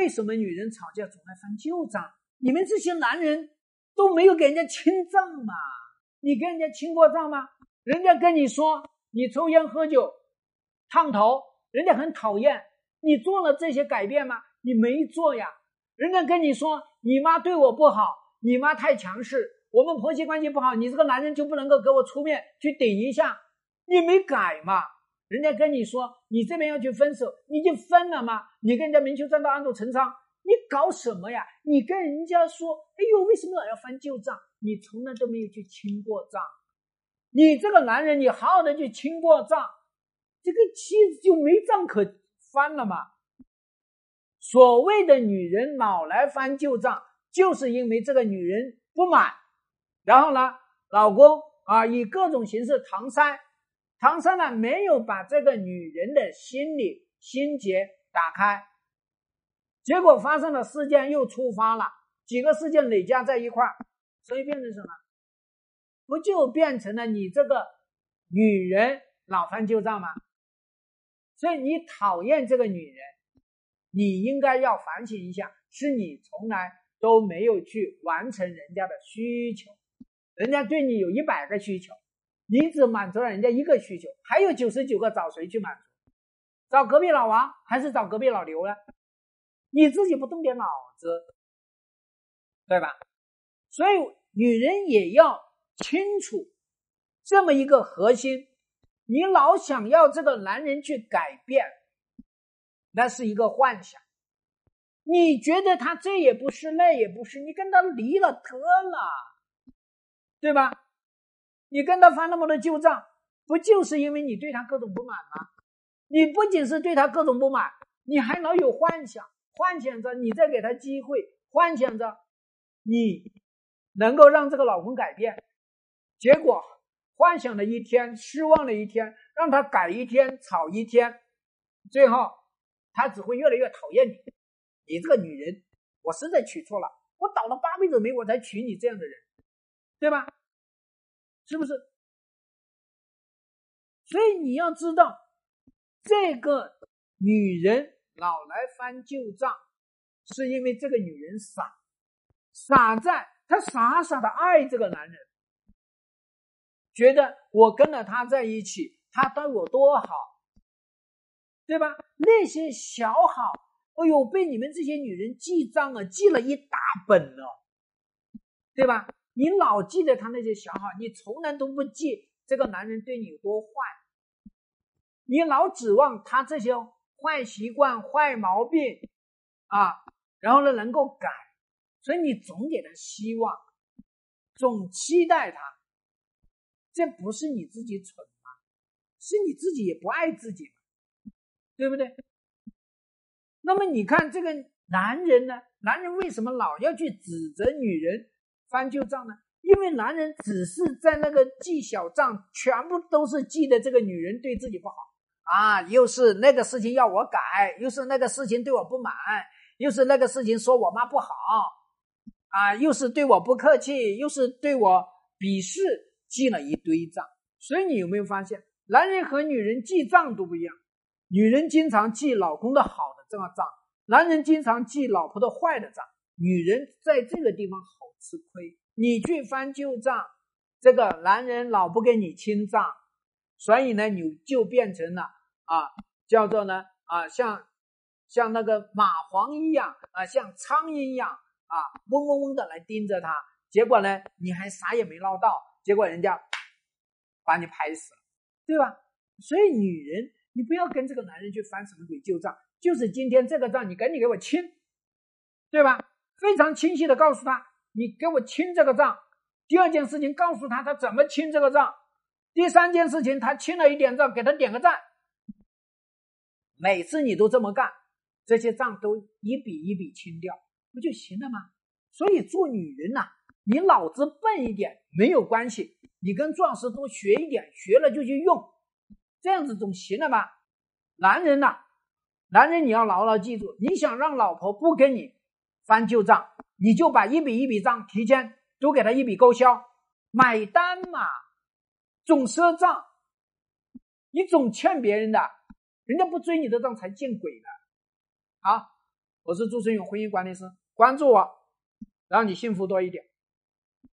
为什么女人吵架总爱翻旧账？你们这些男人都没有给人家清账嘛？你跟人家清过账吗？人家跟你说你抽烟喝酒烫头，人家很讨厌。你做了这些改变吗？你没做呀。人家跟你说你妈对我不好，你妈太强势，我们婆媳关系不好，你这个男人就不能够给我出面去顶一下？你没改嘛？人家跟你说你这边要去分手，你就分了吗？你跟人家明修栈道，暗度陈仓，你搞什么呀？你跟人家说，哎呦，为什么老要翻旧账？你从来都没有去清过账。你这个男人，你好好的去清过账，这个妻子就没账可翻了嘛。所谓的女人老来翻旧账，就是因为这个女人不满，然后呢，老公啊以各种形式搪塞。唐三呢没有把这个女人的心理心结打开，结果发生的事件又触发了几个事件累加在一块儿，所以变成什么？不就变成了你这个女人老翻旧账吗？所以你讨厌这个女人，你应该要反省一下，是你从来都没有去完成人家的需求，人家对你有一百个需求。你只满足了人家一个需求，还有九十九个找谁去满足？找隔壁老王还是找隔壁老刘呢？你自己不动点脑子，对吧？所以女人也要清楚这么一个核心：你老想要这个男人去改变，那是一个幻想。你觉得他这也不是，那也不是，你跟他离了得了，对吧？你跟他翻那么多旧账，不就是因为你对他各种不满吗？你不仅是对他各种不满，你还老有幻想，幻想着你在给他机会，幻想着你能够让这个老公改变。结果幻想了一天，失望了一天，让他改一天，吵一天，最后他只会越来越讨厌你。你这个女人，我实在娶错了，我倒了八辈子霉，我才娶你这样的人，对吧？是不是？所以你要知道，这个女人老来翻旧账，是因为这个女人傻，傻在她傻傻的爱这个男人，觉得我跟了他在一起，他对我多好，对吧？那些小好，哎呦，被你们这些女人记账啊，记了一大本了，对吧？你老记得他那些小好，你从来都不记这个男人对你有多坏。你老指望他这些坏习惯、坏毛病啊，然后呢能够改，所以你总给他希望，总期待他。这不是你自己蠢吗？是你自己也不爱自己对不对？那么你看这个男人呢？男人为什么老要去指责女人？翻旧账呢？因为男人只是在那个记小账，全部都是记得这个女人对自己不好啊，又是那个事情要我改，又是那个事情对我不满，又是那个事情说我妈不好啊，又是对我不客气，又是对我鄙视，记了一堆账。所以你有没有发现，男人和女人记账都不一样？女人经常记老公的好的这个账，男人经常记老婆的坏的账。女人在这个地方好。吃亏，你去翻旧账，这个男人老不给你清账，所以呢，你就变成了啊，叫做呢啊，像像那个蚂蟥一样啊，像苍蝇一样啊，嗡嗡嗡的来盯着他，结果呢，你还啥也没捞到，结果人家把你拍死了，对吧？所以女人，你不要跟这个男人去翻什么鬼旧账，就是今天这个账，你赶紧给我清，对吧？非常清晰的告诉他。你给我清这个账。第二件事情，告诉他他怎么清这个账。第三件事情，他清了一点账，给他点个赞。每次你都这么干，这些账都一笔一笔清掉，不就行了吗？所以做女人呐，你脑子笨一点没有关系，你跟壮士多学一点，学了就去用，这样子总行了吧？男人呐，男人你要牢牢记住，你想让老婆不跟你翻旧账。你就把一笔一笔账提前都给他一笔勾销，买单嘛，总赊账，你总欠别人的，人家不追你的账才见鬼呢。好，我是朱春勇婚姻管理师，关注我，让你幸福多一点。